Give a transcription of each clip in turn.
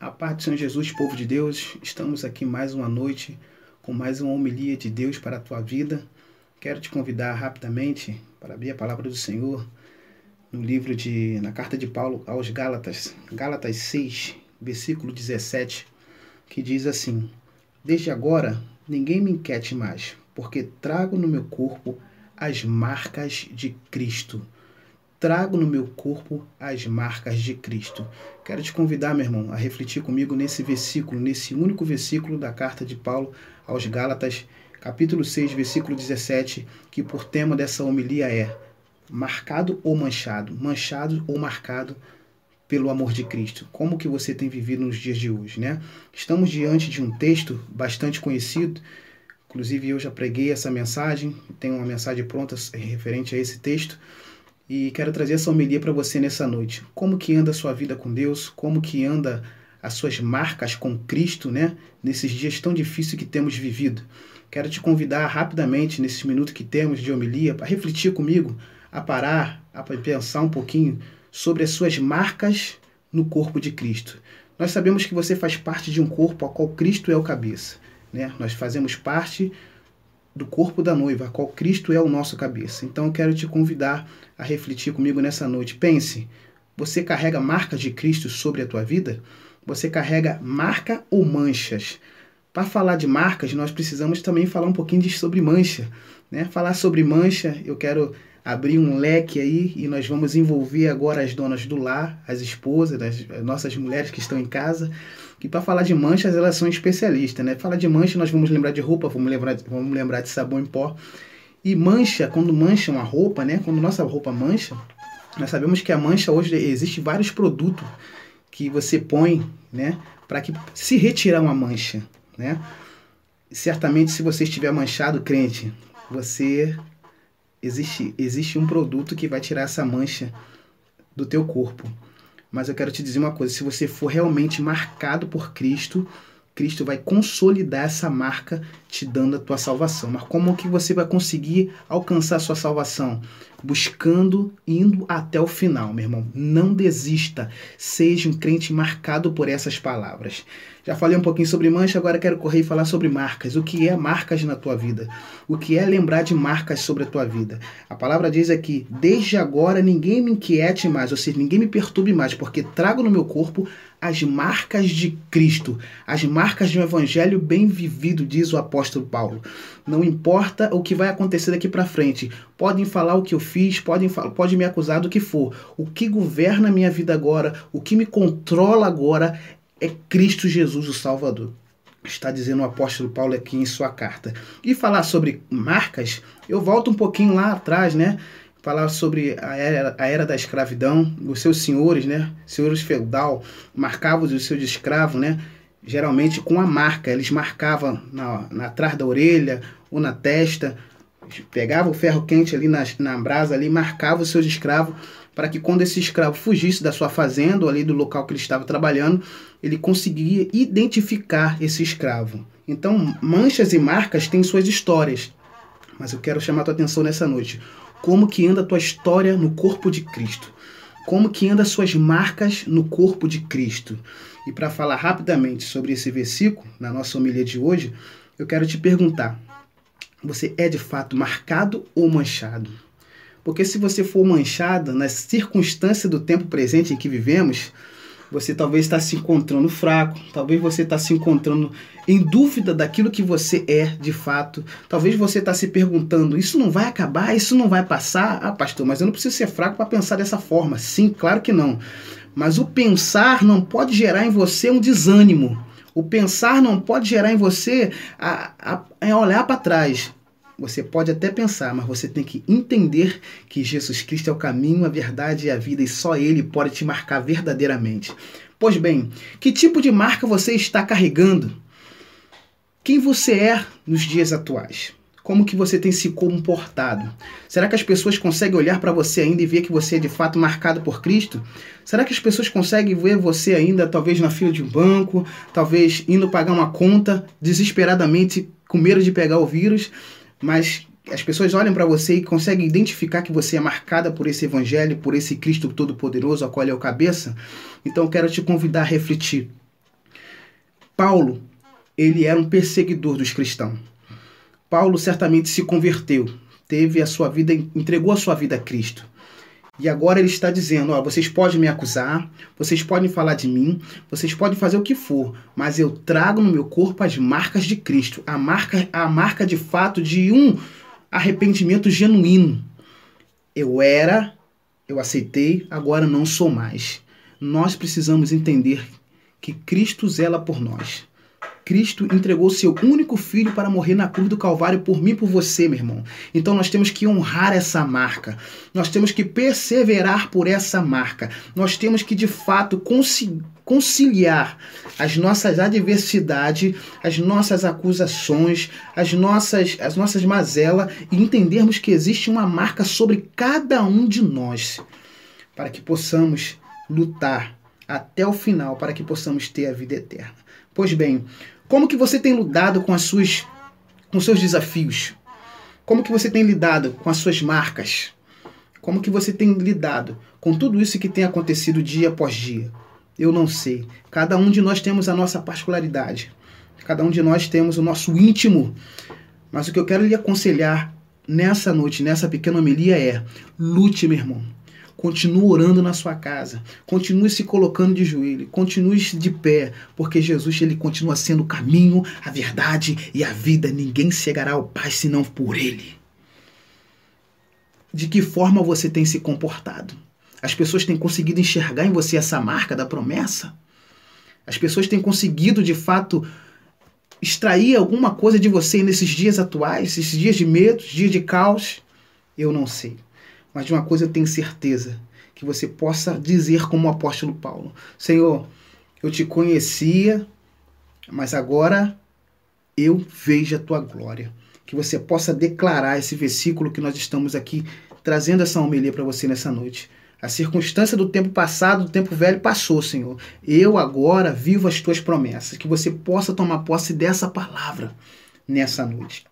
A paz do Senhor Jesus, povo de Deus, estamos aqui mais uma noite com mais uma homilia de Deus para a tua vida. Quero te convidar rapidamente para abrir a palavra do Senhor no livro de na carta de Paulo aos Gálatas, Gálatas 6, versículo 17, que diz assim: Desde agora ninguém me inquiete mais, porque trago no meu corpo as marcas de Cristo trago no meu corpo as marcas de Cristo. Quero te convidar, meu irmão, a refletir comigo nesse versículo, nesse único versículo da carta de Paulo aos Gálatas, capítulo 6, versículo 17, que por tema dessa homilia é marcado ou manchado, manchado ou marcado pelo amor de Cristo. Como que você tem vivido nos dias de hoje, né? Estamos diante de um texto bastante conhecido, inclusive eu já preguei essa mensagem, tenho uma mensagem pronta referente a esse texto e quero trazer essa homilia para você nessa noite. Como que anda a sua vida com Deus? Como que anda as suas marcas com Cristo, né? Nesses dias tão difíceis que temos vivido. Quero te convidar rapidamente, nesses minutos que temos de homilia, para refletir comigo, a parar, a pensar um pouquinho sobre as suas marcas no corpo de Cristo. Nós sabemos que você faz parte de um corpo ao qual Cristo é o cabeça. Né? Nós fazemos parte do corpo da noiva, a qual Cristo é o nosso cabeça. Então eu quero te convidar a refletir comigo nessa noite. Pense, você carrega marcas de Cristo sobre a tua vida? Você carrega marca ou manchas? Para falar de marcas, nós precisamos também falar um pouquinho de sobre mancha. Né? Falar sobre mancha, eu quero abrir um leque aí e nós vamos envolver agora as donas do lar, as esposas, as nossas mulheres que estão em casa, que para falar de manchas elas são especialistas, né? Falar de mancha nós vamos lembrar de roupa, vamos lembrar, vamos lembrar de sabão em pó. E mancha, quando mancha uma roupa, né? Quando nossa roupa mancha, nós sabemos que a mancha hoje existe vários produtos que você põe, né? Para que se retirar uma mancha, né? Certamente se você estiver manchado, crente, você existe existe um produto que vai tirar essa mancha do teu corpo. Mas eu quero te dizer uma coisa: se você for realmente marcado por Cristo, Cristo vai consolidar essa marca te dando a tua salvação. Mas como que você vai conseguir alcançar a sua salvação? Buscando, indo até o final, meu irmão. Não desista. Seja um crente marcado por essas palavras. Já falei um pouquinho sobre mancha, agora quero correr e falar sobre marcas. O que é marcas na tua vida? O que é lembrar de marcas sobre a tua vida? A palavra diz aqui: desde agora ninguém me inquiete mais, ou seja, ninguém me perturbe mais, porque trago no meu corpo as marcas de Cristo, as marcas de um evangelho bem vivido, diz o apóstolo Paulo. Não importa o que vai acontecer daqui para frente. Podem falar o que eu fiz, podem pode me acusar do que for. O que governa a minha vida agora, o que me controla agora é Cristo Jesus, o Salvador. Está dizendo o apóstolo Paulo aqui em sua carta. E falar sobre marcas, eu volto um pouquinho lá atrás, né? falar sobre a era, a era da escravidão, os seus senhores, né, senhores feudal, marcavam os seus escravos, né, geralmente com a marca, eles marcavam na, na atrás da orelha ou na testa, pegavam o ferro quente ali na, na brasa ali, marcavam os seus escravos para que quando esse escravo fugisse da sua fazenda ou ali do local que ele estava trabalhando, ele conseguia identificar esse escravo. Então, manchas e marcas têm suas histórias. Mas eu quero chamar a tua atenção nessa noite como que anda a tua história no corpo de Cristo, como que anda as suas marcas no corpo de Cristo. E para falar rapidamente sobre esse versículo, na nossa homilia de hoje, eu quero te perguntar: você é de fato marcado ou manchado? Porque se você for manchado nas circunstâncias do tempo presente em que vivemos, você talvez está se encontrando fraco, talvez você está se encontrando em dúvida daquilo que você é de fato. Talvez você está se perguntando: isso não vai acabar, isso não vai passar? Ah, pastor, mas eu não preciso ser fraco para pensar dessa forma. Sim, claro que não. Mas o pensar não pode gerar em você um desânimo. O pensar não pode gerar em você a, a, a olhar para trás. Você pode até pensar, mas você tem que entender que Jesus Cristo é o caminho, a verdade e a vida e só Ele pode te marcar verdadeiramente. Pois bem, que tipo de marca você está carregando? Quem você é nos dias atuais? Como que você tem se comportado? Será que as pessoas conseguem olhar para você ainda e ver que você é de fato marcado por Cristo? Será que as pessoas conseguem ver você ainda, talvez na fila de um banco, talvez indo pagar uma conta, desesperadamente com medo de pegar o vírus? mas as pessoas olham para você e conseguem identificar que você é marcada por esse evangelho, por esse Cristo todo-poderoso, a qual é o cabeça. Então eu quero te convidar a refletir. Paulo, ele era um perseguidor dos cristãos. Paulo certamente se converteu, teve a sua vida, entregou a sua vida a Cristo. E agora ele está dizendo: ó, vocês podem me acusar, vocês podem falar de mim, vocês podem fazer o que for, mas eu trago no meu corpo as marcas de Cristo, a marca, a marca de fato de um arrependimento genuíno. Eu era, eu aceitei, agora não sou mais. Nós precisamos entender que Cristo zela por nós. Cristo entregou seu único filho para morrer na cruz do Calvário por mim e por você, meu irmão. Então nós temos que honrar essa marca. Nós temos que perseverar por essa marca. Nós temos que de fato conciliar as nossas adversidades, as nossas acusações, as nossas as nossas mazelas e entendermos que existe uma marca sobre cada um de nós para que possamos lutar até o final para que possamos ter a vida eterna. Pois bem, como que você tem lidado com as suas com seus desafios? Como que você tem lidado com as suas marcas? Como que você tem lidado com tudo isso que tem acontecido dia após dia? Eu não sei. Cada um de nós temos a nossa particularidade. Cada um de nós temos o nosso íntimo. Mas o que eu quero lhe aconselhar nessa noite, nessa pequena homilia é: lute, meu irmão. Continue orando na sua casa. Continue se colocando de joelho. Continue de pé. Porque Jesus ele continua sendo o caminho, a verdade e a vida. Ninguém chegará ao Pai senão por Ele. De que forma você tem se comportado? As pessoas têm conseguido enxergar em você essa marca da promessa? As pessoas têm conseguido de fato extrair alguma coisa de você nesses dias atuais, esses dias de medo, dias de caos? Eu não sei. Mas de uma coisa eu tenho certeza, que você possa dizer como o apóstolo Paulo: Senhor, eu te conhecia, mas agora eu vejo a tua glória. Que você possa declarar esse versículo que nós estamos aqui trazendo essa homilia para você nessa noite. A circunstância do tempo passado, do tempo velho, passou, Senhor. Eu agora vivo as tuas promessas. Que você possa tomar posse dessa palavra nessa noite.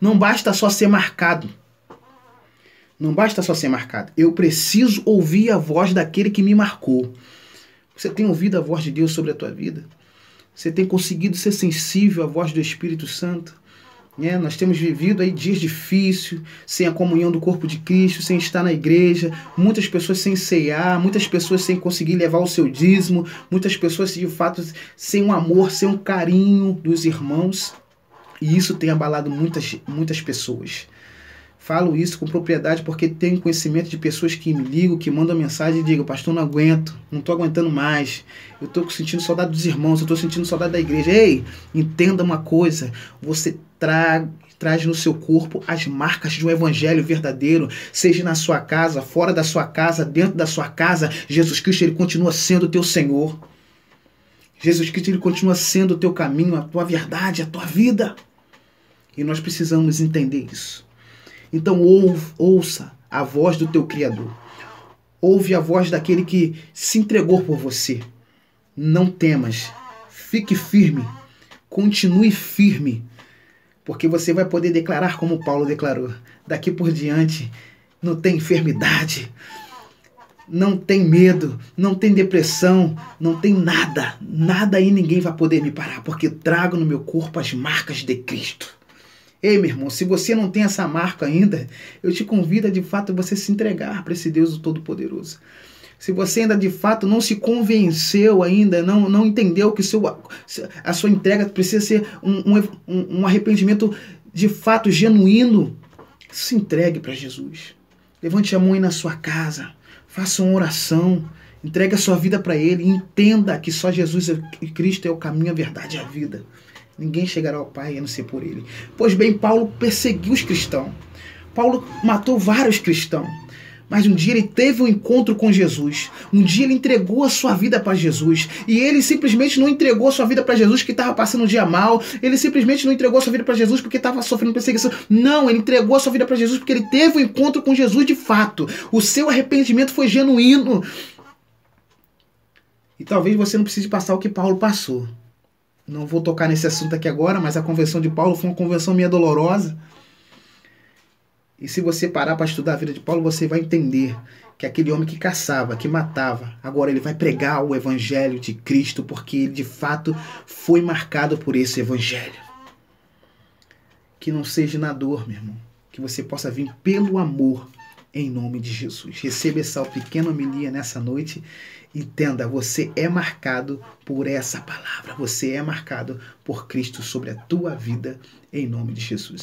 Não basta só ser marcado não basta só ser marcado. Eu preciso ouvir a voz daquele que me marcou. Você tem ouvido a voz de Deus sobre a tua vida? Você tem conseguido ser sensível à voz do Espírito Santo? É, nós temos vivido aí dias difíceis, sem a comunhão do corpo de Cristo, sem estar na igreja, muitas pessoas sem ceiar, muitas pessoas sem conseguir levar o seu dízimo, muitas pessoas de fato sem um amor, sem um carinho dos irmãos. E isso tem abalado muitas, muitas pessoas. Falo isso com propriedade porque tenho conhecimento de pessoas que me ligam, que mandam mensagem e digam, pastor, não aguento, não estou aguentando mais. Eu estou sentindo saudade dos irmãos, eu estou sentindo saudade da igreja. Ei, entenda uma coisa, você tra traz no seu corpo as marcas de um evangelho verdadeiro, seja na sua casa, fora da sua casa, dentro da sua casa, Jesus Cristo ele continua sendo o teu Senhor. Jesus Cristo ele continua sendo o teu caminho, a tua verdade, a tua vida. E nós precisamos entender isso. Então ouça a voz do teu Criador. Ouve a voz daquele que se entregou por você. Não temas. Fique firme. Continue firme. Porque você vai poder declarar como Paulo declarou. Daqui por diante, não tem enfermidade, não tem medo, não tem depressão, não tem nada. Nada e ninguém vai poder me parar, porque trago no meu corpo as marcas de Cristo. Ei, meu irmão, se você não tem essa marca ainda, eu te convido a de fato você se entregar para esse Deus Todo-Poderoso. Se você ainda de fato não se convenceu ainda, não, não entendeu que seu, a sua entrega precisa ser um, um, um arrependimento de fato genuíno, se entregue para Jesus. Levante a mão aí na sua casa, faça uma oração, entregue a sua vida para Ele, entenda que só Jesus e Cristo é o caminho, a verdade e a vida. Ninguém chegará ao Pai a não ser por ele. Pois bem, Paulo perseguiu os cristãos. Paulo matou vários cristãos. Mas um dia ele teve um encontro com Jesus. Um dia ele entregou a sua vida para Jesus. E ele simplesmente não entregou a sua vida para Jesus porque estava passando um dia mal. Ele simplesmente não entregou a sua vida para Jesus porque estava sofrendo perseguição. Não, ele entregou a sua vida para Jesus porque ele teve um encontro com Jesus de fato. O seu arrependimento foi genuíno. E talvez você não precise passar o que Paulo passou. Não vou tocar nesse assunto aqui agora, mas a convenção de Paulo foi uma convenção meio dolorosa. E se você parar para estudar a vida de Paulo, você vai entender que aquele homem que caçava, que matava, agora ele vai pregar o evangelho de Cristo, porque ele de fato foi marcado por esse evangelho. Que não seja na dor, meu irmão, que você possa vir pelo amor em nome de Jesus. Receba essa pequena homilia nessa noite. Entenda, você é marcado por essa palavra. Você é marcado por Cristo sobre a tua vida em nome de Jesus.